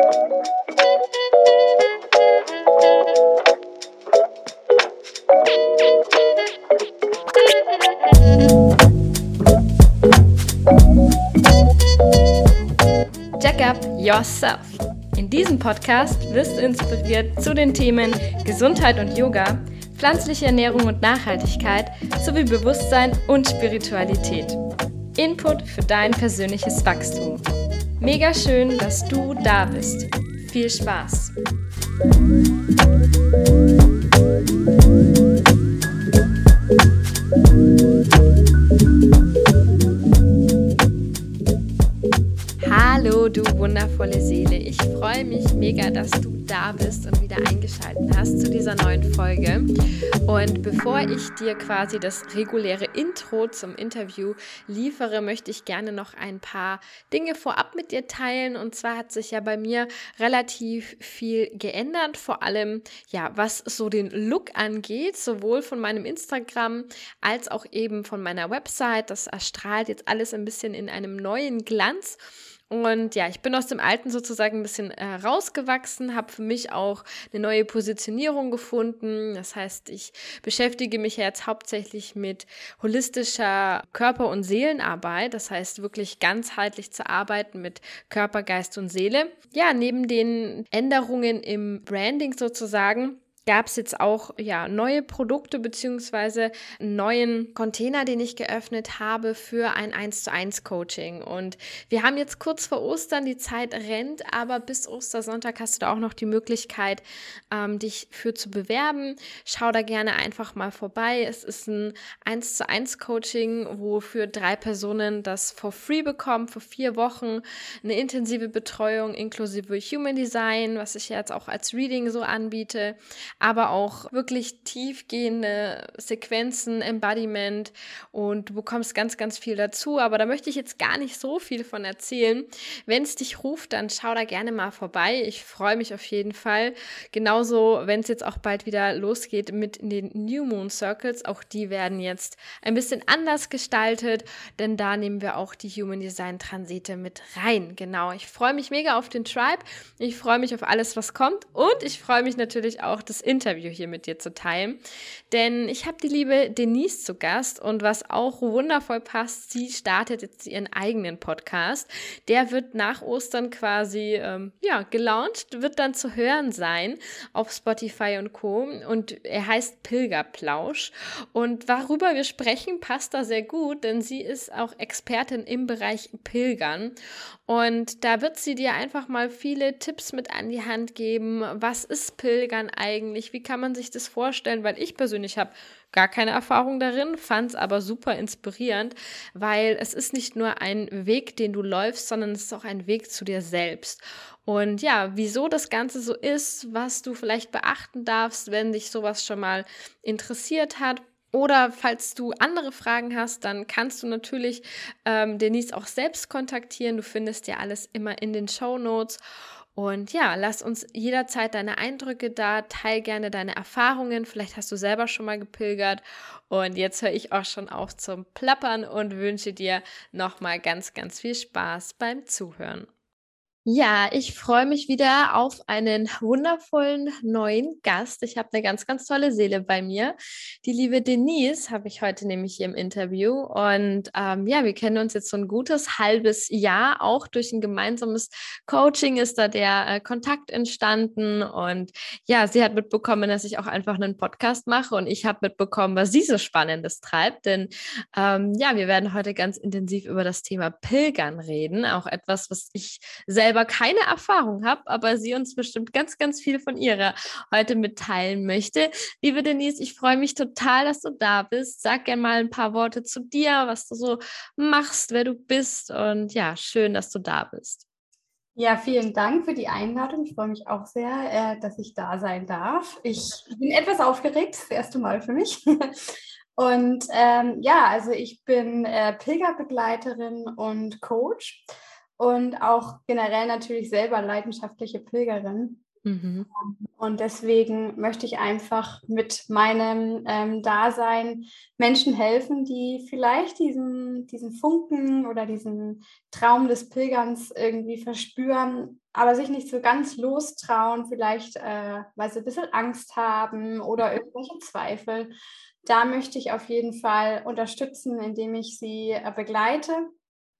Jack up yourself. In diesem Podcast wirst du inspiriert zu den Themen Gesundheit und Yoga, pflanzliche Ernährung und Nachhaltigkeit sowie Bewusstsein und Spiritualität. Input für dein persönliches Wachstum. Mega schön, dass du da bist. Viel Spaß! Hallo, du wundervolle Seele. Ich freue mich mega, dass du da bist und wieder eingeschaltet hast zu dieser neuen Folge. Und bevor ich dir quasi das reguläre Intro zum Interview liefere, möchte ich gerne noch ein paar Dinge vorab mit dir teilen. Und zwar hat sich ja bei mir relativ viel geändert, vor allem ja, was so den Look angeht, sowohl von meinem Instagram als auch eben von meiner Website. Das erstrahlt jetzt alles ein bisschen in einem neuen Glanz. Und ja, ich bin aus dem Alten sozusagen ein bisschen äh, rausgewachsen, habe für mich auch eine neue Positionierung gefunden. Das heißt, ich beschäftige mich jetzt hauptsächlich mit holistischer Körper- und Seelenarbeit. Das heißt, wirklich ganzheitlich zu arbeiten mit Körper, Geist und Seele. Ja, neben den Änderungen im Branding sozusagen gab es jetzt auch ja, neue Produkte beziehungsweise einen neuen Container, den ich geöffnet habe für ein 1 zu 1 Coaching. Und wir haben jetzt kurz vor Ostern, die Zeit rennt, aber bis Ostersonntag hast du da auch noch die Möglichkeit, ähm, dich für zu bewerben. Schau da gerne einfach mal vorbei. Es ist ein 1 zu 1 Coaching, wo für drei Personen das for free bekommen, für vier Wochen eine intensive Betreuung inklusive Human Design, was ich jetzt auch als Reading so anbiete aber auch wirklich tiefgehende Sequenzen, Embodiment und du bekommst ganz, ganz viel dazu. Aber da möchte ich jetzt gar nicht so viel von erzählen. Wenn es dich ruft, dann schau da gerne mal vorbei. Ich freue mich auf jeden Fall. Genauso, wenn es jetzt auch bald wieder losgeht mit den New Moon Circles. Auch die werden jetzt ein bisschen anders gestaltet, denn da nehmen wir auch die Human Design Transite mit rein. Genau. Ich freue mich mega auf den Tribe. Ich freue mich auf alles, was kommt und ich freue mich natürlich auch, das Interview hier mit dir zu teilen. Denn ich habe die liebe Denise zu Gast und was auch wundervoll passt, sie startet jetzt ihren eigenen Podcast. Der wird nach Ostern quasi ähm, ja, gelauncht, wird dann zu hören sein auf Spotify und Co. Und er heißt Pilgerplausch. Und worüber wir sprechen, passt da sehr gut, denn sie ist auch Expertin im Bereich Pilgern. Und da wird sie dir einfach mal viele Tipps mit an die Hand geben. Was ist Pilgern eigentlich? Wie kann man sich das vorstellen? Weil ich persönlich habe gar keine Erfahrung darin, fand es aber super inspirierend, weil es ist nicht nur ein Weg, den du läufst, sondern es ist auch ein Weg zu dir selbst. Und ja, wieso das Ganze so ist, was du vielleicht beachten darfst, wenn dich sowas schon mal interessiert hat oder falls du andere Fragen hast, dann kannst du natürlich ähm, Denise auch selbst kontaktieren. Du findest ja alles immer in den Show Notes. Und ja, lass uns jederzeit deine Eindrücke da, teil gerne deine Erfahrungen. Vielleicht hast du selber schon mal gepilgert. Und jetzt höre ich auch schon auf zum Plappern und wünsche dir nochmal ganz, ganz viel Spaß beim Zuhören. Ja, ich freue mich wieder auf einen wundervollen neuen Gast. Ich habe eine ganz, ganz tolle Seele bei mir. Die liebe Denise habe ich heute nämlich hier im Interview. Und ähm, ja, wir kennen uns jetzt so ein gutes halbes Jahr. Auch durch ein gemeinsames Coaching ist da der äh, Kontakt entstanden. Und ja, sie hat mitbekommen, dass ich auch einfach einen Podcast mache. Und ich habe mitbekommen, was sie so Spannendes treibt. Denn ähm, ja, wir werden heute ganz intensiv über das Thema Pilgern reden. Auch etwas, was ich selbst selber keine Erfahrung habe, aber sie uns bestimmt ganz, ganz viel von ihrer heute mitteilen möchte. Liebe Denise, ich freue mich total, dass du da bist. Sag gerne mal ein paar Worte zu dir, was du so machst, wer du bist und ja, schön, dass du da bist. Ja, vielen Dank für die Einladung. Ich freue mich auch sehr, äh, dass ich da sein darf. Ich bin etwas aufgeregt, das erste Mal für mich. Und ähm, ja, also ich bin äh, Pilgerbegleiterin und Coach und auch generell natürlich selber leidenschaftliche Pilgerin. Mhm. Und deswegen möchte ich einfach mit meinem ähm, Dasein Menschen helfen, die vielleicht diesen, diesen Funken oder diesen Traum des Pilgerns irgendwie verspüren, aber sich nicht so ganz lostrauen, vielleicht äh, weil sie ein bisschen Angst haben oder irgendwelche Zweifel. Da möchte ich auf jeden Fall unterstützen, indem ich sie äh, begleite.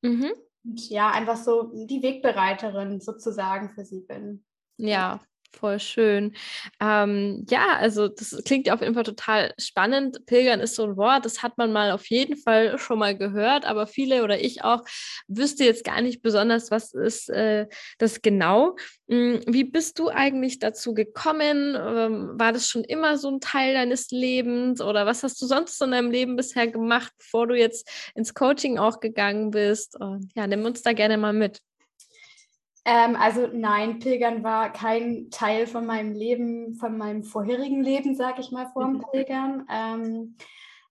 Mhm. Und ja, einfach so die Wegbereiterin sozusagen für sie bin. Ja, Voll schön. Ähm, ja, also das klingt ja auf jeden Fall total spannend. Pilgern ist so ein Wort, das hat man mal auf jeden Fall schon mal gehört, aber viele oder ich auch wüsste jetzt gar nicht besonders, was ist äh, das genau. Hm, wie bist du eigentlich dazu gekommen? Ähm, war das schon immer so ein Teil deines Lebens oder was hast du sonst in deinem Leben bisher gemacht, bevor du jetzt ins Coaching auch gegangen bist? Und ja, nimm uns da gerne mal mit. Ähm, also nein, Pilgern war kein Teil von meinem Leben, von meinem vorherigen Leben, sage ich mal, vor dem mhm. Pilgern. Ähm,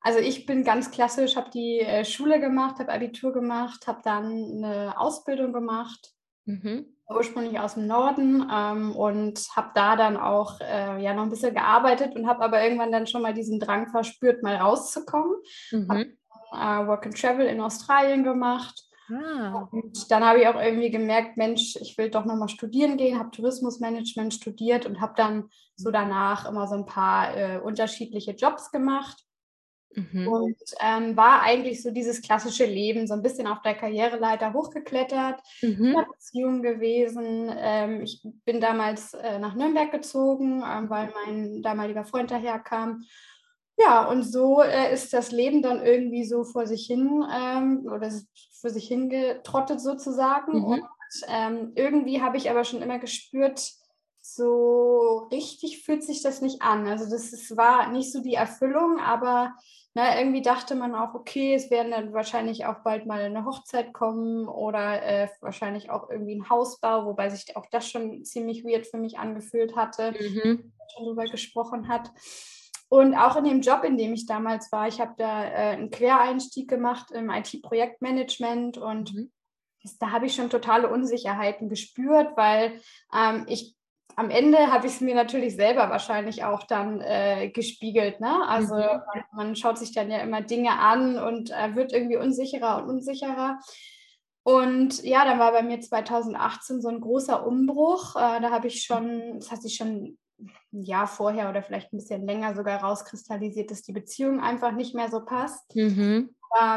also ich bin ganz klassisch, habe die äh, Schule gemacht, habe Abitur gemacht, habe dann eine Ausbildung gemacht, mhm. ursprünglich aus dem Norden ähm, und habe da dann auch äh, ja noch ein bisschen gearbeitet und habe aber irgendwann dann schon mal diesen Drang verspürt, mal rauszukommen. Mhm. Habe äh, Work and Travel in Australien gemacht Ah. Und dann habe ich auch irgendwie gemerkt, Mensch, ich will doch nochmal studieren gehen, habe Tourismusmanagement studiert und habe dann so danach immer so ein paar äh, unterschiedliche Jobs gemacht. Mhm. Und ähm, war eigentlich so dieses klassische Leben, so ein bisschen auf der Karriereleiter hochgeklettert, mhm. in Beziehung gewesen. Ähm, ich bin damals äh, nach Nürnberg gezogen, äh, weil mein damaliger Freund daherkam. Ja, und so äh, ist das Leben dann irgendwie so vor sich hin ähm, oder für sich hingetrottet sozusagen. Mhm. Und ähm, irgendwie habe ich aber schon immer gespürt, so richtig fühlt sich das nicht an. Also das ist, war nicht so die Erfüllung, aber na, ne, irgendwie dachte man auch, okay, es werden dann wahrscheinlich auch bald mal eine Hochzeit kommen oder äh, wahrscheinlich auch irgendwie ein Hausbau, wobei sich auch das schon ziemlich weird für mich angefühlt hatte, mhm. schon darüber gesprochen hat. Und auch in dem Job, in dem ich damals war, ich habe da äh, einen Quereinstieg gemacht im IT-Projektmanagement und mhm. da habe ich schon totale Unsicherheiten gespürt, weil ähm, ich am Ende habe ich es mir natürlich selber wahrscheinlich auch dann äh, gespiegelt. Ne? Also mhm. man, man, schaut sich dann ja immer Dinge an und äh, wird irgendwie unsicherer und unsicherer. Und ja, dann war bei mir 2018 so ein großer Umbruch. Äh, da habe ich schon, das hat sich schon ein Jahr vorher oder vielleicht ein bisschen länger sogar rauskristallisiert, dass die Beziehung einfach nicht mehr so passt. Mhm.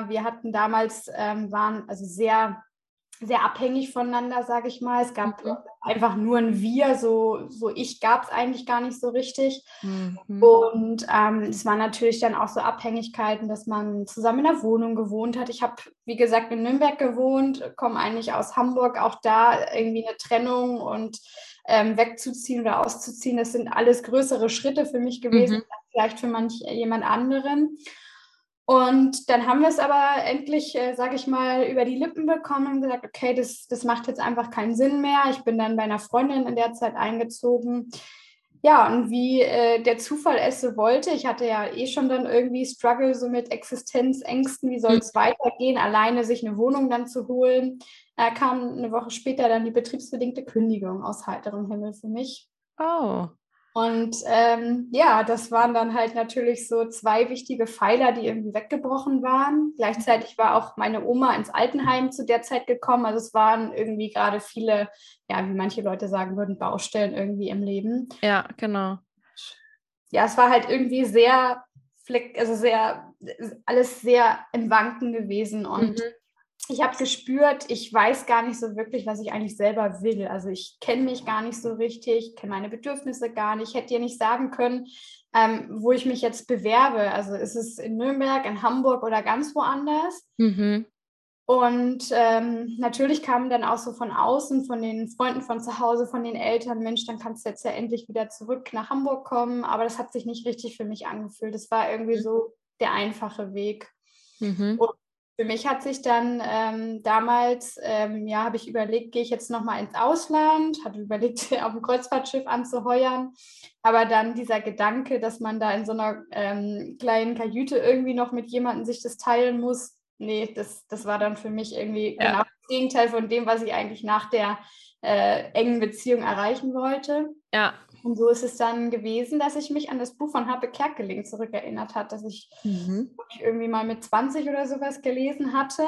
wir hatten damals, ähm, waren also sehr, sehr abhängig voneinander, sage ich mal. Es gab mhm. einfach nur ein Wir, so, so ich gab es eigentlich gar nicht so richtig. Mhm. Und ähm, es waren natürlich dann auch so Abhängigkeiten, dass man zusammen in der Wohnung gewohnt hat. Ich habe, wie gesagt, in Nürnberg gewohnt, komme eigentlich aus Hamburg, auch da irgendwie eine Trennung und ähm, wegzuziehen oder auszuziehen. Das sind alles größere Schritte für mich gewesen, mhm. vielleicht für manch jemand anderen. Und dann haben wir es aber endlich, äh, sage ich mal, über die Lippen bekommen und gesagt, okay, das, das macht jetzt einfach keinen Sinn mehr. Ich bin dann bei einer Freundin in der Zeit eingezogen. Ja, und wie äh, der Zufall es so wollte, ich hatte ja eh schon dann irgendwie Struggle so mit Existenzängsten, wie soll es mhm. weitergehen, alleine sich eine Wohnung dann zu holen. Da kam eine Woche später dann die betriebsbedingte Kündigung aus heiterem Himmel für mich. Oh. Und ähm, ja, das waren dann halt natürlich so zwei wichtige Pfeiler, die irgendwie weggebrochen waren. Gleichzeitig war auch meine Oma ins Altenheim zu der Zeit gekommen. Also es waren irgendwie gerade viele, ja, wie manche Leute sagen würden, Baustellen irgendwie im Leben. Ja, genau. Ja, es war halt irgendwie sehr, also sehr, alles sehr im Wanken gewesen und mhm ich habe gespürt, ich weiß gar nicht so wirklich, was ich eigentlich selber will. Also ich kenne mich gar nicht so richtig, kenne meine Bedürfnisse gar nicht. Ich hätte dir nicht sagen können, ähm, wo ich mich jetzt bewerbe. Also ist es in Nürnberg, in Hamburg oder ganz woanders. Mhm. Und ähm, natürlich kamen dann auch so von außen, von den Freunden von zu Hause, von den Eltern, Mensch, dann kannst du jetzt ja endlich wieder zurück nach Hamburg kommen. Aber das hat sich nicht richtig für mich angefühlt. Das war irgendwie mhm. so der einfache Weg. Mhm. Und für mich hat sich dann ähm, damals, ähm, ja, habe ich überlegt, gehe ich jetzt nochmal ins Ausland, hatte überlegt, auf ein Kreuzfahrtschiff anzuheuern. Aber dann dieser Gedanke, dass man da in so einer ähm, kleinen Kajüte irgendwie noch mit jemandem sich das teilen muss, nee, das, das war dann für mich irgendwie ja. genau das Gegenteil von dem, was ich eigentlich nach der äh, engen Beziehung erreichen wollte. Ja. Und so ist es dann gewesen, dass ich mich an das Buch von Harpe Kerkeling zurückerinnert hat, das ich mhm. irgendwie mal mit 20 oder sowas gelesen hatte.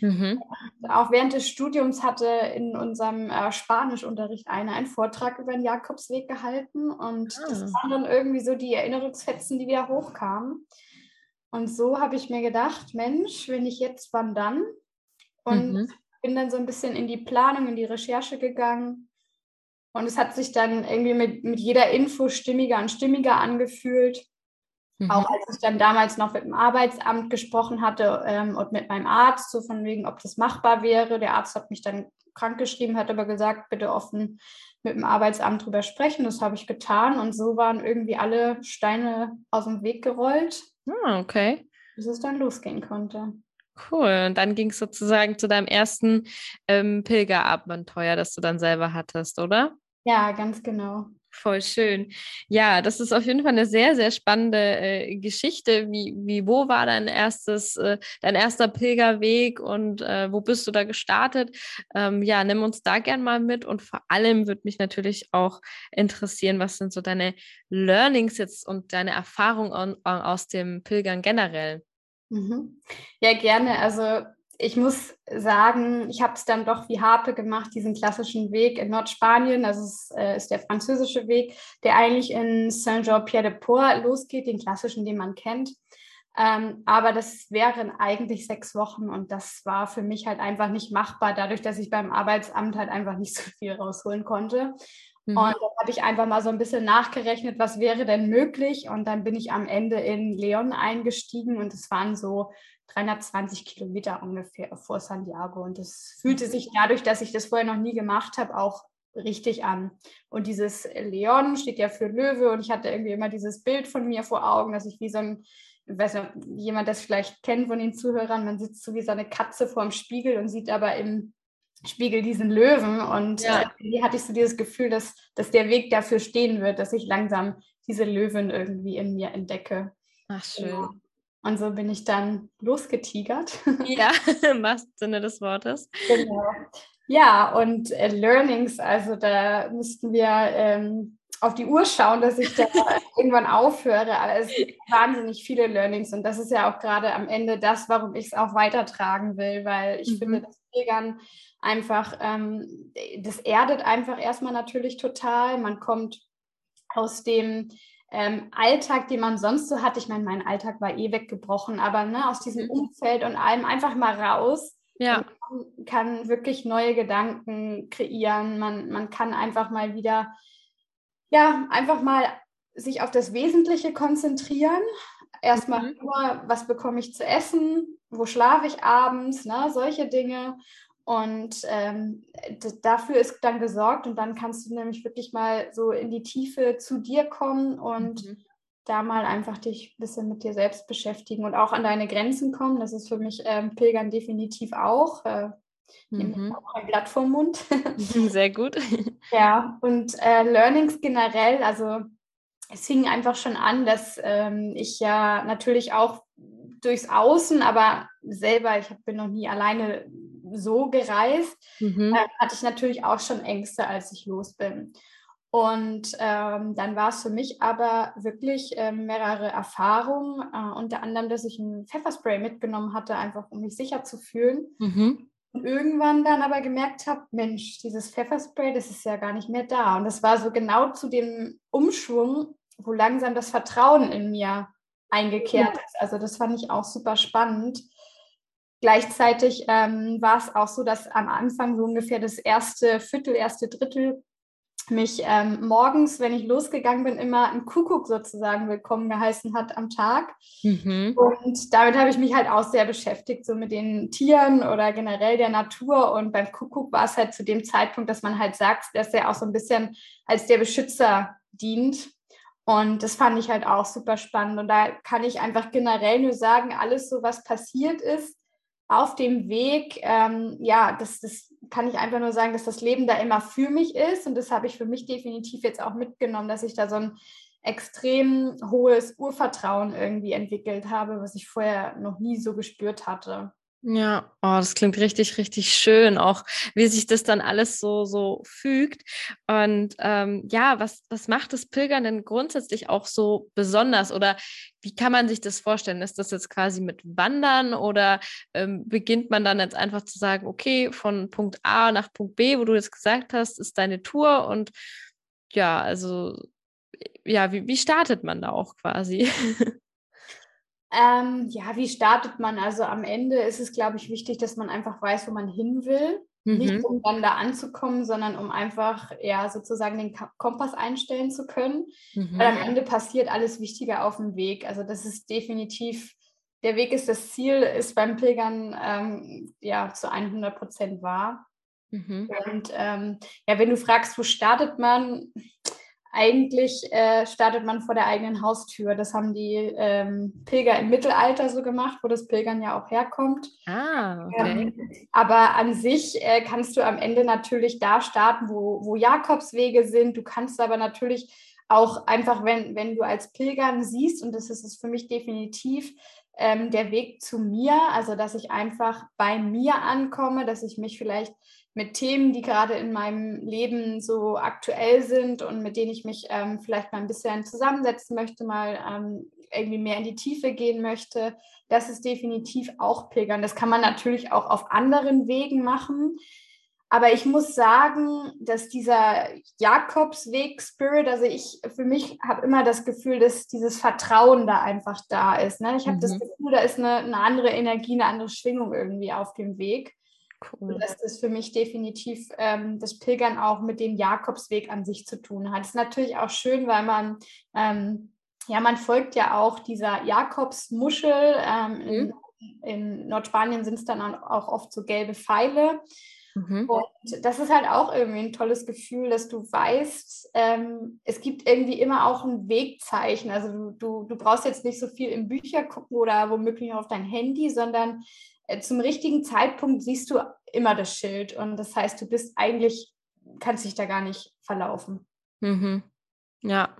Mhm. Auch während des Studiums hatte in unserem äh, Spanischunterricht einer einen Vortrag über den Jakobsweg gehalten. Und ah. das waren dann irgendwie so die Erinnerungsfetzen, die wieder hochkamen. Und so habe ich mir gedacht, Mensch, wenn ich jetzt, wann dann? Und mhm. bin dann so ein bisschen in die Planung, in die Recherche gegangen und es hat sich dann irgendwie mit, mit jeder Info stimmiger und stimmiger angefühlt. Mhm. Auch als ich dann damals noch mit dem Arbeitsamt gesprochen hatte ähm, und mit meinem Arzt, so von wegen, ob das machbar wäre. Der Arzt hat mich dann krankgeschrieben, hat aber gesagt, bitte offen mit dem Arbeitsamt drüber sprechen. Das habe ich getan und so waren irgendwie alle Steine aus dem Weg gerollt. Ah, okay. Bis es dann losgehen konnte. Cool. Und dann ging es sozusagen zu deinem ersten ähm, Pilgerabenteuer, das du dann selber hattest, oder? Ja, ganz genau. Voll schön. Ja, das ist auf jeden Fall eine sehr, sehr spannende äh, Geschichte. Wie, wie, wo war dein erstes, äh, dein erster Pilgerweg und äh, wo bist du da gestartet? Ähm, ja, nimm uns da gern mal mit und vor allem würde mich natürlich auch interessieren, was sind so deine Learnings jetzt und deine Erfahrungen aus dem Pilgern generell? Mhm. Ja, gerne. Also ich muss sagen, ich habe es dann doch wie Harpe gemacht, diesen klassischen Weg in Nordspanien. Also es äh, ist der französische Weg, der eigentlich in Saint-Jean-Pierre-de-Port losgeht, den klassischen, den man kennt. Ähm, aber das wären eigentlich sechs Wochen und das war für mich halt einfach nicht machbar, dadurch, dass ich beim Arbeitsamt halt einfach nicht so viel rausholen konnte. Mhm. Und dann habe ich einfach mal so ein bisschen nachgerechnet, was wäre denn möglich. Und dann bin ich am Ende in Leon eingestiegen und es waren so 320 Kilometer ungefähr vor Santiago. Und das fühlte sich dadurch, dass ich das vorher noch nie gemacht habe, auch richtig an. Und dieses Leon steht ja für Löwe und ich hatte irgendwie immer dieses Bild von mir vor Augen, dass ich wie so ein, ich weiß nicht, jemand das vielleicht kennt von den Zuhörern, man sitzt so wie so eine Katze vorm Spiegel und sieht aber im Spiegel diesen Löwen. Und ja. äh, hatte ich so dieses Gefühl, dass, dass der Weg dafür stehen wird, dass ich langsam diese Löwen irgendwie in mir entdecke. Ach, schön. Genau. Und so bin ich dann losgetigert. Ja, im wahrsten Sinne des Wortes. Genau. Ja, und äh, Learnings, also da müssten wir ähm, auf die Uhr schauen, dass ich da irgendwann aufhöre. Aber es gibt wahnsinnig viele Learnings und das ist ja auch gerade am Ende das, warum ich es auch weitertragen will, weil ich mhm. finde, dass Pilgern einfach, ähm, das erdet einfach erstmal natürlich total. Man kommt aus dem ähm, Alltag, den man sonst so hat. Ich meine, mein Alltag war eh weggebrochen, aber ne, aus diesem mhm. Umfeld und allem einfach mal raus. Ja. Man kann wirklich neue Gedanken kreieren. Man, man kann einfach mal wieder, ja, einfach mal sich auf das Wesentliche konzentrieren. Erstmal mhm. nur, was bekomme ich zu essen? Wo schlafe ich abends? Ne? Solche Dinge. Und ähm, dafür ist dann gesorgt und dann kannst du nämlich wirklich mal so in die Tiefe zu dir kommen und mhm. da mal einfach dich ein bisschen mit dir selbst beschäftigen und auch an deine Grenzen kommen. Das ist für mich ähm, Pilgern definitiv auch. Äh, mhm. auch ein Blatt vom Mund. Sehr gut. ja, und äh, Learnings generell, also es fing einfach schon an, dass ähm, ich ja natürlich auch durchs Außen, aber selber, ich bin noch nie alleine so gereist, mhm. äh, hatte ich natürlich auch schon Ängste, als ich los bin. Und ähm, dann war es für mich aber wirklich äh, mehrere Erfahrungen, äh, unter anderem, dass ich ein Pfefferspray mitgenommen hatte, einfach um mich sicher zu fühlen. Mhm. Und irgendwann dann aber gemerkt habe, Mensch, dieses Pfefferspray, das ist ja gar nicht mehr da. Und das war so genau zu dem Umschwung, wo langsam das Vertrauen in mir eingekehrt ja. ist. Also das fand ich auch super spannend. Gleichzeitig ähm, war es auch so, dass am Anfang so ungefähr das erste Viertel, erste Drittel mich ähm, morgens, wenn ich losgegangen bin, immer ein Kuckuck sozusagen willkommen geheißen hat am Tag. Mhm. Und damit habe ich mich halt auch sehr beschäftigt, so mit den Tieren oder generell der Natur. Und beim Kuckuck war es halt zu dem Zeitpunkt, dass man halt sagt, dass er auch so ein bisschen als der Beschützer dient. Und das fand ich halt auch super spannend. Und da kann ich einfach generell nur sagen, alles so, was passiert ist, auf dem Weg, ähm, ja, das, das kann ich einfach nur sagen, dass das Leben da immer für mich ist. Und das habe ich für mich definitiv jetzt auch mitgenommen, dass ich da so ein extrem hohes Urvertrauen irgendwie entwickelt habe, was ich vorher noch nie so gespürt hatte. Ja, oh, das klingt richtig, richtig schön, auch wie sich das dann alles so, so fügt. Und ähm, ja, was, was macht das Pilgern denn grundsätzlich auch so besonders? Oder wie kann man sich das vorstellen? Ist das jetzt quasi mit Wandern oder ähm, beginnt man dann jetzt einfach zu sagen, okay, von Punkt A nach Punkt B, wo du jetzt gesagt hast, ist deine Tour und ja, also ja, wie, wie startet man da auch quasi? Ähm, ja, wie startet man? Also am Ende ist es, glaube ich, wichtig, dass man einfach weiß, wo man hin will. Mhm. Nicht um dann da anzukommen, sondern um einfach ja sozusagen den Kompass einstellen zu können. Mhm. Weil am Ende passiert alles Wichtige auf dem Weg. Also das ist definitiv, der Weg ist das Ziel, ist beim Pilgern ähm, ja zu 100 Prozent wahr. Mhm. Und ähm, ja, wenn du fragst, wo startet man, eigentlich äh, startet man vor der eigenen Haustür. Das haben die ähm, Pilger im Mittelalter so gemacht, wo das Pilgern ja auch herkommt. Ah, okay. Ähm, aber an sich äh, kannst du am Ende natürlich da starten, wo, wo Jakobswege sind. Du kannst aber natürlich auch einfach, wenn, wenn du als Pilgern siehst, und das ist es für mich definitiv, ähm, der Weg zu mir, also dass ich einfach bei mir ankomme, dass ich mich vielleicht mit Themen, die gerade in meinem Leben so aktuell sind und mit denen ich mich ähm, vielleicht mal ein bisschen zusammensetzen möchte, mal ähm, irgendwie mehr in die Tiefe gehen möchte. Das ist definitiv auch Pilgern. Das kann man natürlich auch auf anderen Wegen machen. Aber ich muss sagen, dass dieser Jakobsweg-Spirit, also ich für mich habe immer das Gefühl, dass dieses Vertrauen da einfach da ist. Ne? Ich habe mhm. das Gefühl, da ist eine, eine andere Energie, eine andere Schwingung irgendwie auf dem Weg. Cool. Dass das für mich definitiv ähm, das Pilgern auch mit dem Jakobsweg an sich zu tun hat. Das ist natürlich auch schön, weil man, ähm, ja, man folgt ja auch dieser Jakobsmuschel. Ähm, mhm. in, in, Nordspanien sind es dann auch oft so gelbe Pfeile. Mhm. Und das ist halt auch irgendwie ein tolles Gefühl, dass du weißt, ähm, es gibt irgendwie immer auch ein Wegzeichen. Also du, du, du brauchst jetzt nicht so viel in Bücher gucken oder womöglich auf dein Handy, sondern zum richtigen Zeitpunkt siehst du immer das Schild und das heißt, du bist eigentlich, kannst dich da gar nicht verlaufen. Mhm. Ja,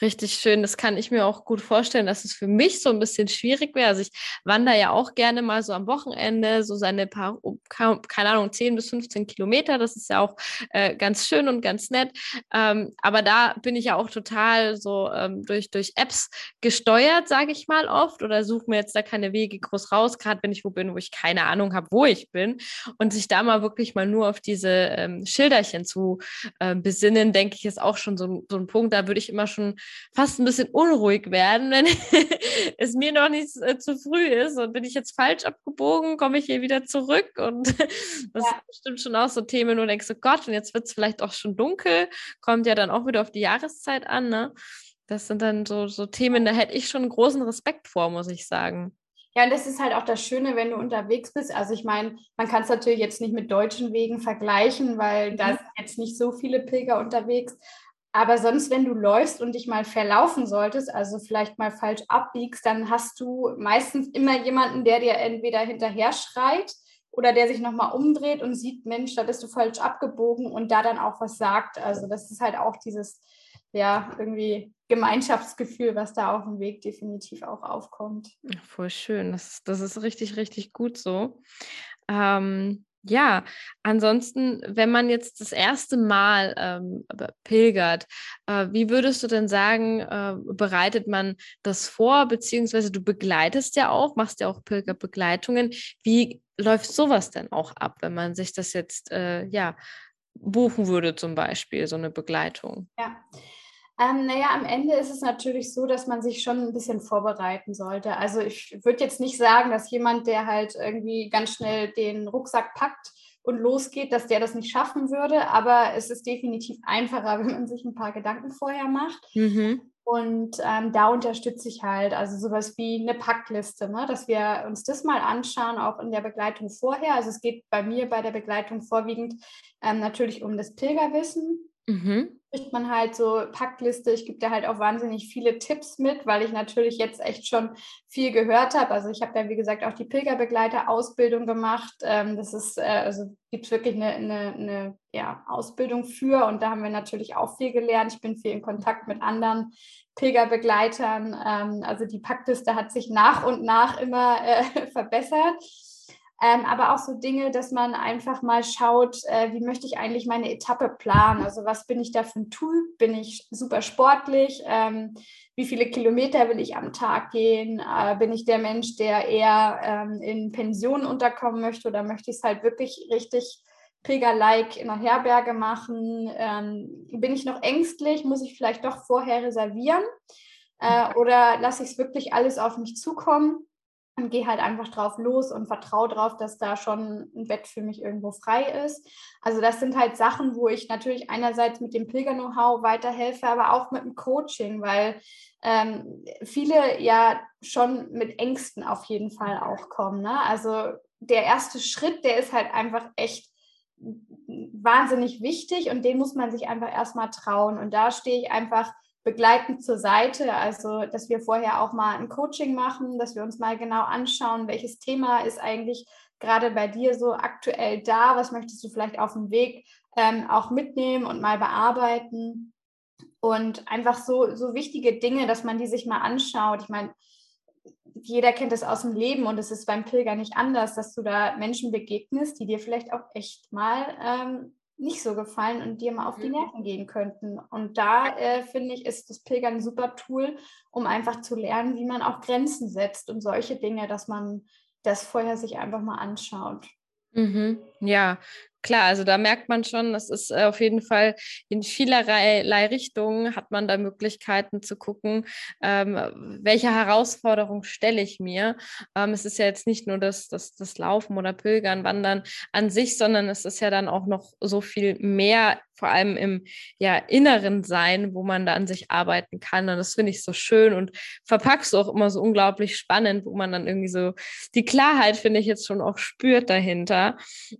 Richtig schön. Das kann ich mir auch gut vorstellen, dass es für mich so ein bisschen schwierig wäre. Also ich wandere ja auch gerne mal so am Wochenende, so seine paar, keine Ahnung, 10 bis 15 Kilometer. Das ist ja auch äh, ganz schön und ganz nett. Ähm, aber da bin ich ja auch total so ähm, durch, durch Apps gesteuert, sage ich mal oft, oder suche mir jetzt da keine Wege groß raus, gerade wenn ich wo bin, wo ich keine Ahnung habe, wo ich bin. Und sich da mal wirklich mal nur auf diese ähm, Schilderchen zu äh, besinnen, denke ich, ist auch schon so, so ein Punkt. Da würde ich immer schon fast ein bisschen unruhig werden, wenn es mir noch nicht äh, zu früh ist und bin ich jetzt falsch abgebogen, komme ich hier wieder zurück und das ja. sind bestimmt schon auch so Themen, wo du denkst, oh Gott, und jetzt wird es vielleicht auch schon dunkel, kommt ja dann auch wieder auf die Jahreszeit an, ne? Das sind dann so, so Themen, da hätte ich schon großen Respekt vor, muss ich sagen. Ja, und das ist halt auch das Schöne, wenn du unterwegs bist. Also ich meine, man kann es natürlich jetzt nicht mit deutschen Wegen vergleichen, weil da mhm. sind jetzt nicht so viele Pilger unterwegs. Aber sonst, wenn du läufst und dich mal verlaufen solltest, also vielleicht mal falsch abbiegst, dann hast du meistens immer jemanden, der dir entweder hinterher schreit oder der sich nochmal umdreht und sieht, Mensch, da bist du falsch abgebogen und da dann auch was sagt. Also das ist halt auch dieses, ja, irgendwie Gemeinschaftsgefühl, was da auf dem Weg definitiv auch aufkommt. Voll schön. Das, das ist richtig, richtig gut so. Ähm, ja, ansonsten, wenn man jetzt das erste Mal ähm, pilgert, äh, wie würdest du denn sagen, äh, bereitet man das vor, beziehungsweise du begleitest ja auch, machst ja auch Pilgerbegleitungen. Wie läuft sowas denn auch ab, wenn man sich das jetzt äh, ja buchen würde, zum Beispiel, so eine Begleitung? Ja. Ähm, naja, am Ende ist es natürlich so, dass man sich schon ein bisschen vorbereiten sollte. Also ich würde jetzt nicht sagen, dass jemand, der halt irgendwie ganz schnell den Rucksack packt und losgeht, dass der das nicht schaffen würde. Aber es ist definitiv einfacher, wenn man sich ein paar Gedanken vorher macht. Mhm. Und ähm, da unterstütze ich halt, also sowas wie eine Packliste, ne? dass wir uns das mal anschauen, auch in der Begleitung vorher. Also es geht bei mir bei der Begleitung vorwiegend ähm, natürlich um das Pilgerwissen. Mhm kriegt man halt so Packliste. Ich gebe da halt auch wahnsinnig viele Tipps mit, weil ich natürlich jetzt echt schon viel gehört habe. Also ich habe da, wie gesagt, auch die Pilgerbegleiter-Ausbildung gemacht. Ähm, das ist, äh, also gibt es wirklich eine, eine, eine ja, Ausbildung für und da haben wir natürlich auch viel gelernt. Ich bin viel in Kontakt mit anderen Pilgerbegleitern. Ähm, also die Packliste hat sich nach und nach immer äh, verbessert. Ähm, aber auch so Dinge, dass man einfach mal schaut, äh, wie möchte ich eigentlich meine Etappe planen? Also was bin ich da für ein Tool? Bin ich super sportlich? Ähm, wie viele Kilometer will ich am Tag gehen? Äh, bin ich der Mensch, der eher ähm, in Pensionen unterkommen möchte oder möchte ich es halt wirklich richtig Pilger-like in einer Herberge machen? Ähm, bin ich noch ängstlich? Muss ich vielleicht doch vorher reservieren? Äh, oder lasse ich es wirklich alles auf mich zukommen? Und gehe halt einfach drauf los und vertraue darauf, dass da schon ein Bett für mich irgendwo frei ist. Also das sind halt Sachen, wo ich natürlich einerseits mit dem Pilger-Know-how weiterhelfe, aber auch mit dem Coaching, weil ähm, viele ja schon mit Ängsten auf jeden Fall auch kommen. Ne? Also der erste Schritt, der ist halt einfach echt wahnsinnig wichtig und den muss man sich einfach erstmal trauen. Und da stehe ich einfach begleitend zur Seite, also dass wir vorher auch mal ein Coaching machen, dass wir uns mal genau anschauen, welches Thema ist eigentlich gerade bei dir so aktuell da, was möchtest du vielleicht auf dem Weg ähm, auch mitnehmen und mal bearbeiten? Und einfach so, so wichtige Dinge, dass man die sich mal anschaut. Ich meine, jeder kennt das aus dem Leben und es ist beim Pilger nicht anders, dass du da Menschen begegnest, die dir vielleicht auch echt mal ähm, nicht so gefallen und dir mal auf die mhm. Nerven gehen könnten. Und da äh, finde ich, ist das Pilgern ein super Tool, um einfach zu lernen, wie man auch Grenzen setzt und solche Dinge, dass man das vorher sich einfach mal anschaut. Mhm. Ja, Klar, also da merkt man schon, das ist äh, auf jeden Fall in vielerlei Richtungen hat man da Möglichkeiten zu gucken, ähm, welche Herausforderung stelle ich mir. Ähm, es ist ja jetzt nicht nur das, das, das Laufen oder Pilgern, Wandern an sich, sondern es ist ja dann auch noch so viel mehr vor allem im ja, inneren Sein, wo man da an sich arbeiten kann. Und das finde ich so schön und verpackst auch immer so unglaublich spannend, wo man dann irgendwie so die Klarheit, finde ich, jetzt schon auch spürt dahinter.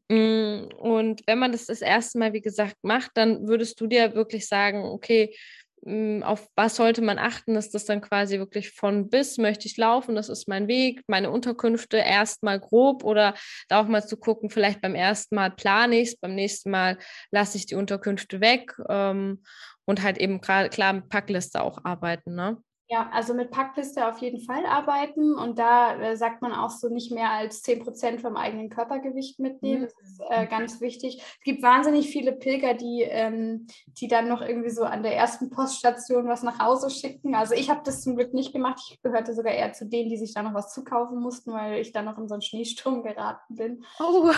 Mm, und wenn man das das erste Mal, wie gesagt, macht, dann würdest du dir wirklich sagen, okay, hm, auf was sollte man achten, dass das dann quasi wirklich von bis möchte ich laufen, das ist mein Weg, meine Unterkünfte erstmal grob oder da auch mal zu gucken, vielleicht beim ersten Mal plane ich es, beim nächsten Mal lasse ich die Unterkünfte weg ähm, und halt eben klar mit Packliste auch arbeiten, ne? Ja, also mit Packliste auf jeden Fall arbeiten und da äh, sagt man auch so nicht mehr als 10 Prozent vom eigenen Körpergewicht mitnehmen. Mhm. Das ist äh, ganz wichtig. Es gibt wahnsinnig viele Pilger, die, ähm, die dann noch irgendwie so an der ersten Poststation was nach Hause schicken. Also ich habe das zum Glück nicht gemacht. Ich gehörte sogar eher zu denen, die sich da noch was zukaufen mussten, weil ich dann noch in so einen Schneesturm geraten bin. Oh.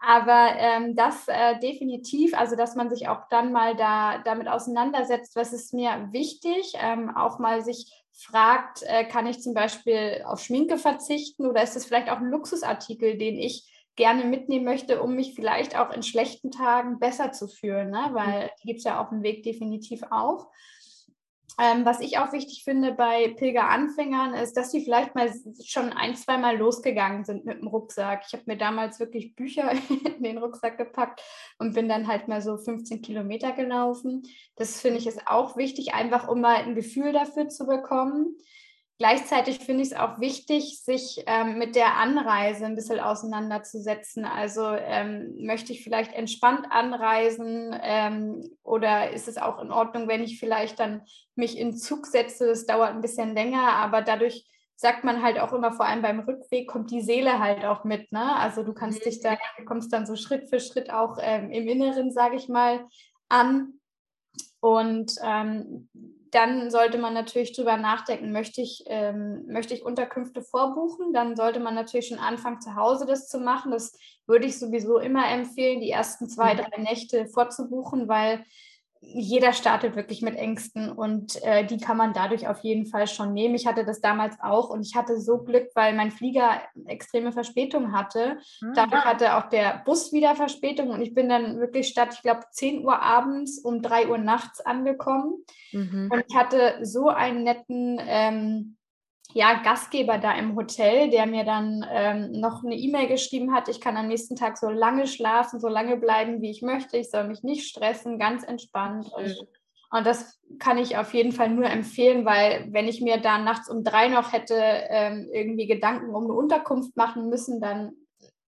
Aber ähm, das äh, definitiv, also dass man sich auch dann mal da damit auseinandersetzt, was ist mir wichtig, ähm, auch mal sich fragt, äh, kann ich zum Beispiel auf Schminke verzichten oder ist es vielleicht auch ein Luxusartikel, den ich gerne mitnehmen möchte, um mich vielleicht auch in schlechten Tagen besser zu fühlen, ne? weil mhm. gibt es ja auf dem Weg definitiv auch. Ähm, was ich auch wichtig finde bei Pilgeranfängern ist, dass sie vielleicht mal schon ein, zwei Mal losgegangen sind mit dem Rucksack. Ich habe mir damals wirklich Bücher in den Rucksack gepackt und bin dann halt mal so 15 Kilometer gelaufen. Das finde ich ist auch wichtig, einfach um mal ein Gefühl dafür zu bekommen. Gleichzeitig finde ich es auch wichtig, sich ähm, mit der Anreise ein bisschen auseinanderzusetzen. Also ähm, möchte ich vielleicht entspannt anreisen ähm, oder ist es auch in Ordnung, wenn ich vielleicht dann mich in Zug setze? Das dauert ein bisschen länger, aber dadurch sagt man halt auch immer, vor allem beim Rückweg kommt die Seele halt auch mit. Ne? Also du kannst dich da, kommst dann so Schritt für Schritt auch ähm, im Inneren, sage ich mal, an. Und ähm, dann sollte man natürlich drüber nachdenken, möchte ich, ähm, möchte ich Unterkünfte vorbuchen? Dann sollte man natürlich schon anfangen, zu Hause das zu machen. Das würde ich sowieso immer empfehlen, die ersten zwei, mhm. drei Nächte vorzubuchen, weil jeder startet wirklich mit Ängsten und äh, die kann man dadurch auf jeden Fall schon nehmen. Ich hatte das damals auch und ich hatte so Glück, weil mein Flieger extreme Verspätung hatte. Mhm. Dadurch hatte auch der Bus wieder Verspätung und ich bin dann wirklich statt, ich glaube, 10 Uhr abends um 3 Uhr nachts angekommen. Mhm. Und ich hatte so einen netten ähm, ja, Gastgeber da im Hotel, der mir dann ähm, noch eine E-Mail geschrieben hat, ich kann am nächsten Tag so lange schlafen, so lange bleiben, wie ich möchte. Ich soll mich nicht stressen, ganz entspannt. Und, und, das kann ich auf jeden Fall nur empfehlen, weil wenn ich mir da nachts um drei noch hätte ähm, irgendwie Gedanken um eine Unterkunft machen müssen, dann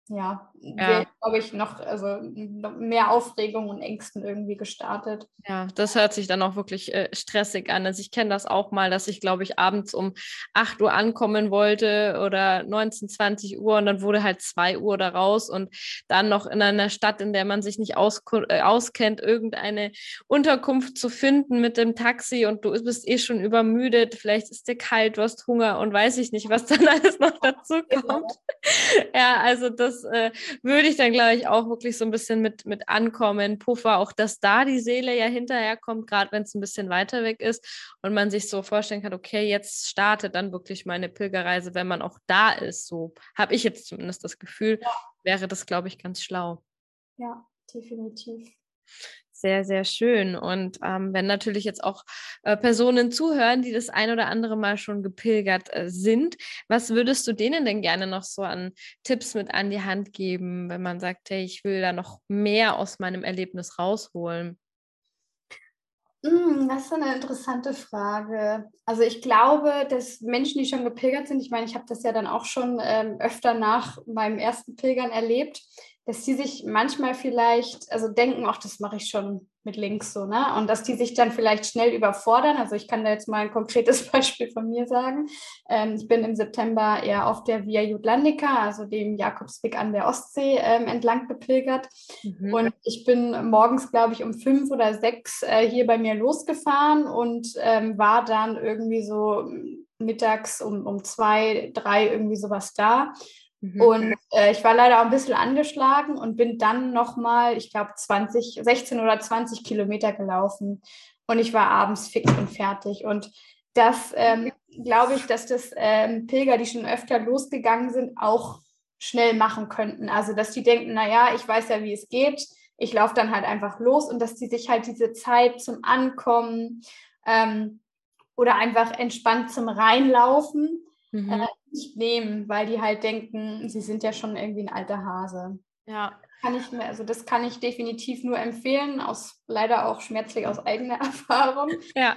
ja, ja. glaube ich, noch, also noch mehr Aufregung und Ängsten irgendwie gestartet. Ja, das hört sich dann auch wirklich äh, stressig an. Also ich kenne das auch mal, dass ich, glaube ich, abends um 8 Uhr ankommen wollte oder 19, 20 Uhr und dann wurde halt 2 Uhr da raus und dann noch in einer Stadt, in der man sich nicht aus, äh, auskennt, irgendeine Unterkunft zu finden mit dem Taxi und du bist eh schon übermüdet, vielleicht ist dir kalt, du hast Hunger und weiß ich nicht, was dann alles noch dazu kommt. Ja, also das äh, würde ich dann, glaube ich, auch wirklich so ein bisschen mit, mit ankommen. Puffer, auch dass da die Seele ja hinterherkommt, gerade wenn es ein bisschen weiter weg ist und man sich so vorstellen kann, okay, jetzt startet dann wirklich meine Pilgerreise, wenn man auch da ist. So habe ich jetzt zumindest das Gefühl, ja. wäre das, glaube ich, ganz schlau. Ja, definitiv sehr, sehr schön. Und ähm, wenn natürlich jetzt auch äh, Personen zuhören, die das ein oder andere Mal schon gepilgert äh, sind, was würdest du denen denn gerne noch so an Tipps mit an die Hand geben, wenn man sagt, hey, ich will da noch mehr aus meinem Erlebnis rausholen? Hm, das ist eine interessante Frage. Also ich glaube, dass Menschen, die schon gepilgert sind, ich meine, ich habe das ja dann auch schon ähm, öfter nach meinem ersten Pilgern erlebt, dass die sich manchmal vielleicht, also denken, ach, das mache ich schon mit links so, ne? Und dass die sich dann vielleicht schnell überfordern. Also ich kann da jetzt mal ein konkretes Beispiel von mir sagen. Ähm, ich bin im September eher auf der Via Jutlandica, also dem Jakobsweg an der Ostsee, ähm, entlang gepilgert. Mhm. Und ich bin morgens, glaube ich, um fünf oder sechs äh, hier bei mir losgefahren und ähm, war dann irgendwie so mittags um, um zwei, drei irgendwie sowas da. Mhm. Und äh, ich war leider auch ein bisschen angeschlagen und bin dann nochmal, ich glaube, 20, 16 oder 20 Kilometer gelaufen. Und ich war abends fix und fertig. Und das ähm, glaube ich, dass das ähm, Pilger, die schon öfter losgegangen sind, auch schnell machen könnten. Also, dass die denken, naja, ich weiß ja, wie es geht. Ich laufe dann halt einfach los und dass die sich halt diese Zeit zum Ankommen ähm, oder einfach entspannt zum Reinlaufen mhm. äh, nicht nehmen, weil die halt denken, sie sind ja schon irgendwie ein alter Hase. Ja. Kann ich mir, also das kann ich definitiv nur empfehlen, aus leider auch schmerzlich aus eigener Erfahrung. Ja.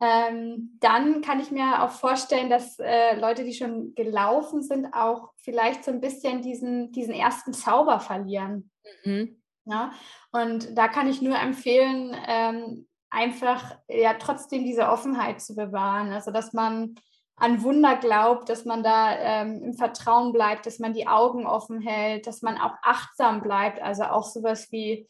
Ähm, dann kann ich mir auch vorstellen, dass äh, Leute, die schon gelaufen sind, auch vielleicht so ein bisschen diesen, diesen ersten Zauber verlieren. Mhm. Ja? Und da kann ich nur empfehlen, ähm, einfach ja trotzdem diese Offenheit zu bewahren. Also dass man an Wunder glaubt, dass man da ähm, im Vertrauen bleibt, dass man die Augen offen hält, dass man auch achtsam bleibt. Also auch sowas wie,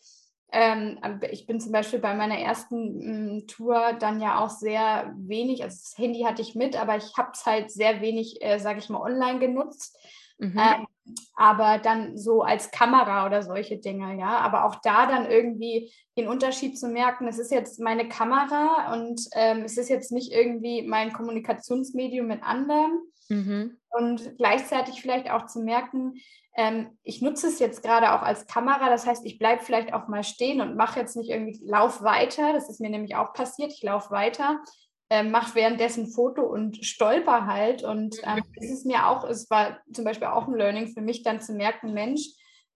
ähm, ich bin zum Beispiel bei meiner ersten ähm, Tour dann ja auch sehr wenig, also das Handy hatte ich mit, aber ich habe es halt sehr wenig, äh, sage ich mal, online genutzt. Mhm. Ähm, aber dann so als Kamera oder solche Dinge, ja. Aber auch da dann irgendwie den Unterschied zu merken, es ist jetzt meine Kamera und ähm, es ist jetzt nicht irgendwie mein Kommunikationsmedium mit anderen. Mhm. Und gleichzeitig vielleicht auch zu merken, ähm, ich nutze es jetzt gerade auch als Kamera, das heißt, ich bleibe vielleicht auch mal stehen und mache jetzt nicht irgendwie, lauf weiter, das ist mir nämlich auch passiert, ich laufe weiter, äh, mache währenddessen Foto und stolper halt. Und ähm, es ist mir auch, es war zum Beispiel auch ein Learning für mich, dann zu merken, Mensch,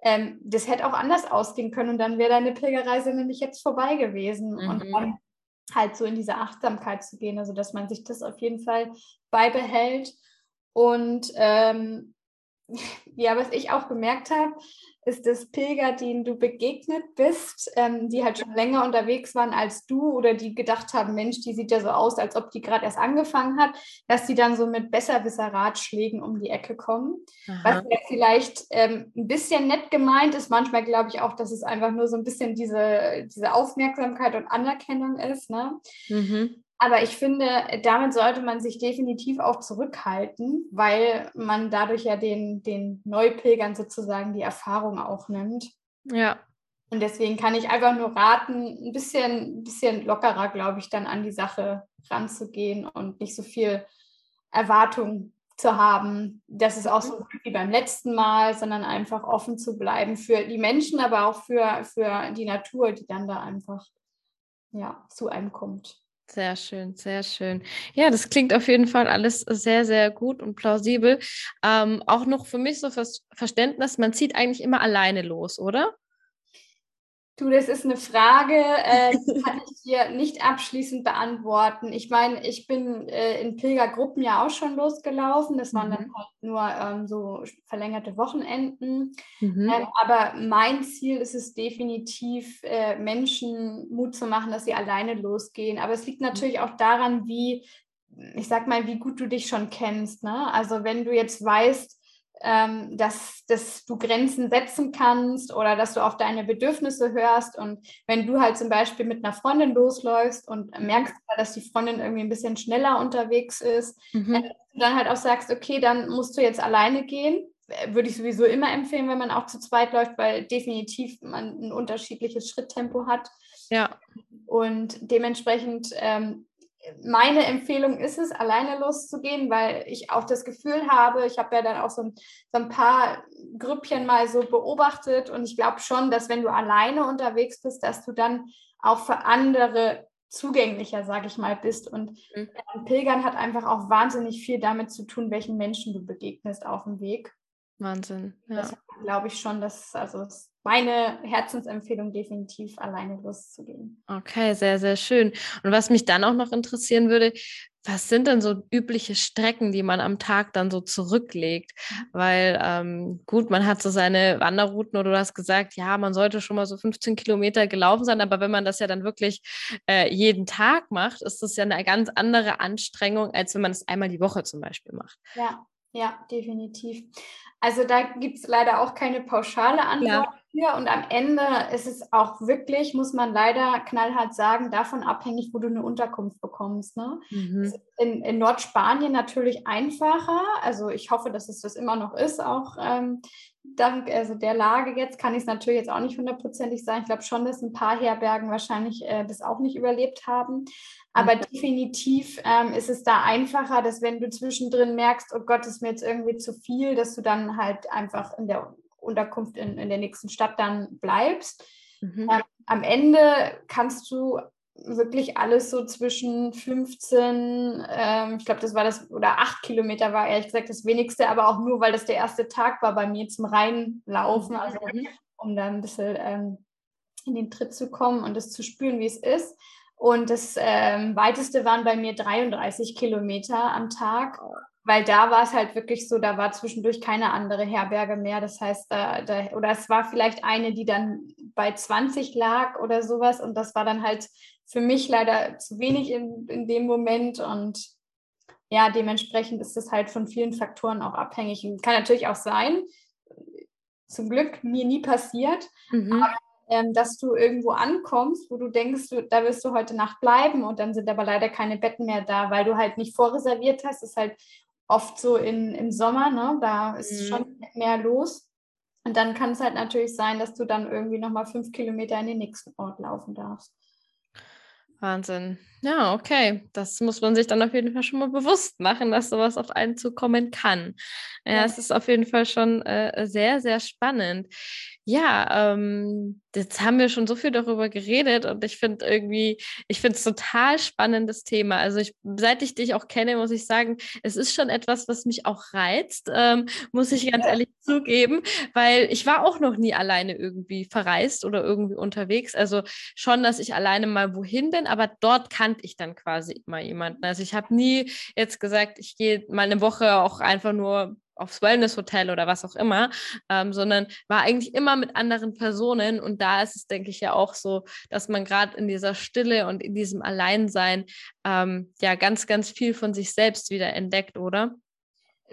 ähm, das hätte auch anders ausgehen können und dann wäre deine Pilgerreise nämlich jetzt vorbei gewesen. Mhm. Und dann halt so in diese Achtsamkeit zu gehen, also dass man sich das auf jeden Fall beibehält. Und ähm, ja, was ich auch gemerkt habe, ist das Pilger, denen du begegnet bist, ähm, die halt schon länger unterwegs waren als du oder die gedacht haben, Mensch, die sieht ja so aus, als ob die gerade erst angefangen hat, dass die dann so mit besserwisser Ratschlägen um die Ecke kommen. Aha. Was ja vielleicht ähm, ein bisschen nett gemeint ist. Manchmal glaube ich auch, dass es einfach nur so ein bisschen diese, diese Aufmerksamkeit und Anerkennung ist. Ne? Mhm. Aber ich finde, damit sollte man sich definitiv auch zurückhalten, weil man dadurch ja den, den Neupilgern sozusagen die Erfahrung auch nimmt. Ja. Und deswegen kann ich einfach nur raten, ein bisschen, ein bisschen lockerer, glaube ich, dann an die Sache ranzugehen und nicht so viel Erwartung zu haben, dass es auch so mhm. wie beim letzten Mal, sondern einfach offen zu bleiben für die Menschen, aber auch für, für die Natur, die dann da einfach ja, zu einem kommt. Sehr schön, sehr schön. Ja, das klingt auf jeden Fall alles sehr, sehr gut und plausibel. Ähm, auch noch für mich so fürs Verständnis, man zieht eigentlich immer alleine los, oder? Du, das ist eine Frage, äh, die kann ich dir nicht abschließend beantworten. Ich meine, ich bin äh, in Pilgergruppen ja auch schon losgelaufen. Das waren mhm. dann halt nur ähm, so verlängerte Wochenenden. Mhm. Ähm, aber mein Ziel ist es definitiv, äh, Menschen Mut zu machen, dass sie alleine losgehen. Aber es liegt mhm. natürlich auch daran, wie, ich sag mal, wie gut du dich schon kennst. Ne? Also wenn du jetzt weißt, ähm, dass, dass du Grenzen setzen kannst oder dass du auf deine Bedürfnisse hörst. Und wenn du halt zum Beispiel mit einer Freundin losläufst und merkst, dass die Freundin irgendwie ein bisschen schneller unterwegs ist, mhm. äh, dann halt auch sagst, okay, dann musst du jetzt alleine gehen. Äh, würde ich sowieso immer empfehlen, wenn man auch zu zweit läuft, weil definitiv man ein unterschiedliches Schritttempo hat. Ja. Und dementsprechend ähm, meine Empfehlung ist es, alleine loszugehen, weil ich auch das Gefühl habe, ich habe ja dann auch so ein, so ein paar Grüppchen mal so beobachtet und ich glaube schon, dass wenn du alleine unterwegs bist, dass du dann auch für andere zugänglicher, sage ich mal, bist. Und mhm. Pilgern hat einfach auch wahnsinnig viel damit zu tun, welchen Menschen du begegnest auf dem Weg. Wahnsinn. Ja. Das glaube ich schon, dass also meine Herzensempfehlung definitiv alleine loszugehen. Okay, sehr, sehr schön. Und was mich dann auch noch interessieren würde, was sind denn so übliche Strecken, die man am Tag dann so zurücklegt? Mhm. Weil ähm, gut, man hat so seine Wanderrouten oder du hast gesagt, ja, man sollte schon mal so 15 Kilometer gelaufen sein, aber wenn man das ja dann wirklich äh, jeden Tag macht, ist das ja eine ganz andere Anstrengung, als wenn man es einmal die Woche zum Beispiel macht. Ja, ja, definitiv. Also da gibt es leider auch keine pauschale Antwort ja. Und am Ende ist es auch wirklich, muss man leider knallhart sagen, davon abhängig, wo du eine Unterkunft bekommst. Ne? Mhm. In, in, Nordspanien natürlich einfacher. Also ich hoffe, dass es das immer noch ist, auch ähm, dank also der Lage jetzt kann ich es natürlich jetzt auch nicht hundertprozentig sagen. Ich glaube schon, dass ein paar Herbergen wahrscheinlich äh, das auch nicht überlebt haben. Aber mhm. definitiv ähm, ist es da einfacher, dass wenn du zwischendrin merkst, oh Gott, ist mir jetzt irgendwie zu viel, dass du dann halt einfach in der Unterkunft in, in der nächsten Stadt dann bleibst. Mhm. Ähm, am Ende kannst du wirklich alles so zwischen 15, ähm, ich glaube, das war das, oder 8 Kilometer war ehrlich gesagt das wenigste, aber auch nur, weil das der erste Tag war bei mir zum Reinlaufen, also mhm. um da ein bisschen ähm, in den Tritt zu kommen und das zu spüren, wie es ist. Und das ähm, weiteste waren bei mir 33 Kilometer am Tag, weil da war es halt wirklich so, da war zwischendurch keine andere Herberge mehr. Das heißt, da, da, oder es war vielleicht eine, die dann bei 20 lag oder sowas. Und das war dann halt für mich leider zu wenig in, in dem Moment. Und ja, dementsprechend ist es halt von vielen Faktoren auch abhängig. Und kann natürlich auch sein, zum Glück mir nie passiert, mhm. aber ähm, dass du irgendwo ankommst, wo du denkst, du, da wirst du heute Nacht bleiben und dann sind aber leider keine Betten mehr da, weil du halt nicht vorreserviert hast. Das ist halt oft so in, im Sommer, ne? da ist mhm. schon mehr los. Und dann kann es halt natürlich sein, dass du dann irgendwie nochmal fünf Kilometer in den nächsten Ort laufen darfst. Wahnsinn. Ja, okay. Das muss man sich dann auf jeden Fall schon mal bewusst machen, dass sowas auf einen zukommen kann. Ja, es ist auf jeden Fall schon äh, sehr, sehr spannend. Ja, ähm, jetzt haben wir schon so viel darüber geredet und ich finde irgendwie, ich finde es total spannendes Thema. Also ich, seit ich dich auch kenne, muss ich sagen, es ist schon etwas, was mich auch reizt, ähm, muss ich ganz ehrlich zugeben, weil ich war auch noch nie alleine irgendwie verreist oder irgendwie unterwegs. Also schon, dass ich alleine mal wohin bin, aber dort kannte ich dann quasi immer jemanden. Also ich habe nie jetzt gesagt, ich gehe mal eine Woche auch einfach nur aufs Wellness-Hotel oder was auch immer, ähm, sondern war eigentlich immer mit anderen Personen. Und da ist es, denke ich, ja auch so, dass man gerade in dieser Stille und in diesem Alleinsein ähm, ja ganz, ganz viel von sich selbst wieder entdeckt, oder?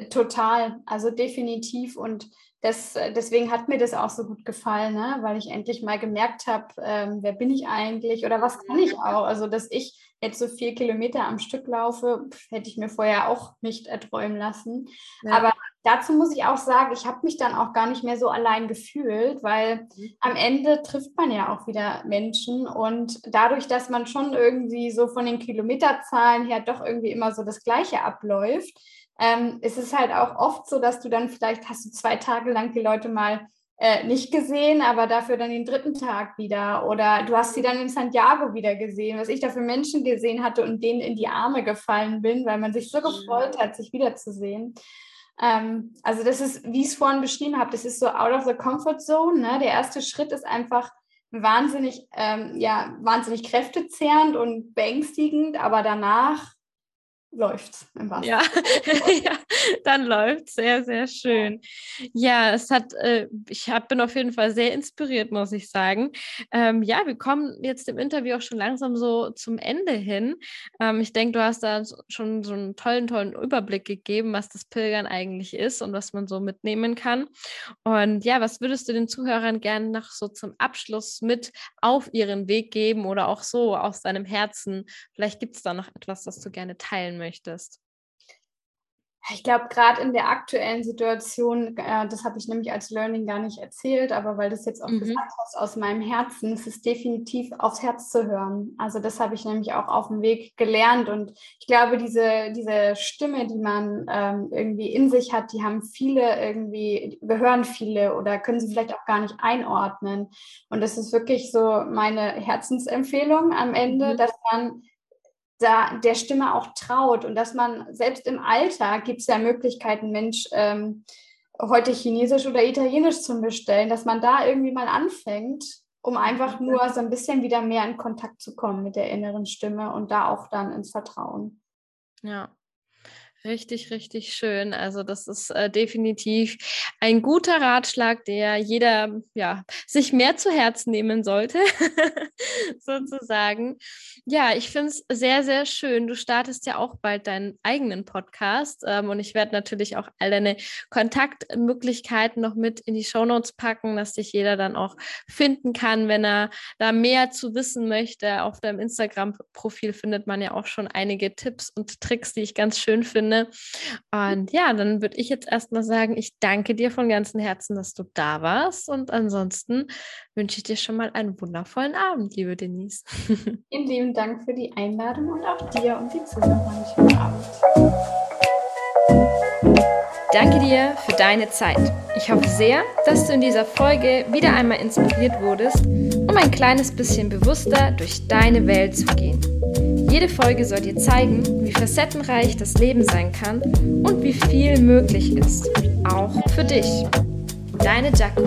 Total, also definitiv. Und das, deswegen hat mir das auch so gut gefallen, ne? weil ich endlich mal gemerkt habe, ähm, wer bin ich eigentlich oder was kann ich auch. Also, dass ich jetzt so vier Kilometer am Stück laufe, hätte ich mir vorher auch nicht erträumen lassen. Ja. Aber dazu muss ich auch sagen, ich habe mich dann auch gar nicht mehr so allein gefühlt, weil mhm. am Ende trifft man ja auch wieder Menschen und dadurch, dass man schon irgendwie so von den Kilometerzahlen her doch irgendwie immer so das Gleiche abläuft, ähm, ist es halt auch oft so, dass du dann vielleicht hast du zwei Tage lang die Leute mal äh, nicht gesehen, aber dafür dann den dritten Tag wieder. Oder du hast sie dann in Santiago wieder gesehen, was ich da für Menschen gesehen hatte und denen in die Arme gefallen bin, weil man sich so gefreut hat, sich wiederzusehen. Ähm, also das ist, wie ich es vorhin beschrieben habe, das ist so out of the comfort zone. Ne? Der erste Schritt ist einfach wahnsinnig, ähm, ja, wahnsinnig kräftezehrend und beängstigend, aber danach läuft im Wasser. Ja. ja, dann läuft sehr, sehr schön. Ja, es hat, äh, ich hab, bin auf jeden Fall sehr inspiriert, muss ich sagen. Ähm, ja, wir kommen jetzt im Interview auch schon langsam so zum Ende hin. Ähm, ich denke, du hast da schon so einen tollen, tollen Überblick gegeben, was das Pilgern eigentlich ist und was man so mitnehmen kann. Und ja, was würdest du den Zuhörern gerne noch so zum Abschluss mit auf ihren Weg geben oder auch so aus deinem Herzen? Vielleicht gibt es da noch etwas, das du gerne teilen möchtest? Ich glaube, gerade in der aktuellen Situation, äh, das habe ich nämlich als Learning gar nicht erzählt, aber weil das jetzt auch mhm. gesagt hast aus meinem Herzen, es ist definitiv aufs Herz zu hören. Also das habe ich nämlich auch auf dem Weg gelernt und ich glaube, diese, diese Stimme, die man ähm, irgendwie in sich hat, die haben viele irgendwie, gehören viele oder können sie vielleicht auch gar nicht einordnen. Und das ist wirklich so meine Herzensempfehlung am Ende, mhm. dass man da der Stimme auch traut und dass man selbst im Alter gibt es ja Möglichkeiten, Mensch, ähm, heute Chinesisch oder Italienisch zu bestellen, dass man da irgendwie mal anfängt, um einfach nur so ein bisschen wieder mehr in Kontakt zu kommen mit der inneren Stimme und da auch dann ins Vertrauen. Ja, Richtig, richtig schön. Also das ist äh, definitiv ein guter Ratschlag, der jeder ja sich mehr zu Herzen nehmen sollte, sozusagen. Ja, ich finde es sehr, sehr schön. Du startest ja auch bald deinen eigenen Podcast ähm, und ich werde natürlich auch all deine Kontaktmöglichkeiten noch mit in die Shownotes packen, dass dich jeder dann auch finden kann, wenn er da mehr zu wissen möchte. Auf deinem Instagram-Profil findet man ja auch schon einige Tipps und Tricks, die ich ganz schön finde finde. Und ja, dann würde ich jetzt erstmal sagen, ich danke dir von ganzem Herzen, dass du da warst. Und ansonsten wünsche ich dir schon mal einen wundervollen Abend, liebe Denise. Vielen lieben Dank für die Einladung und auch dir und die Zuhörer einen schönen Abend. Danke dir für deine Zeit. Ich hoffe sehr, dass du in dieser Folge wieder einmal inspiriert wurdest, um ein kleines bisschen bewusster durch deine Welt zu gehen. Jede Folge soll dir zeigen, wie facettenreich das Leben sein kann und wie viel möglich ist, auch für dich. Deine Jaco.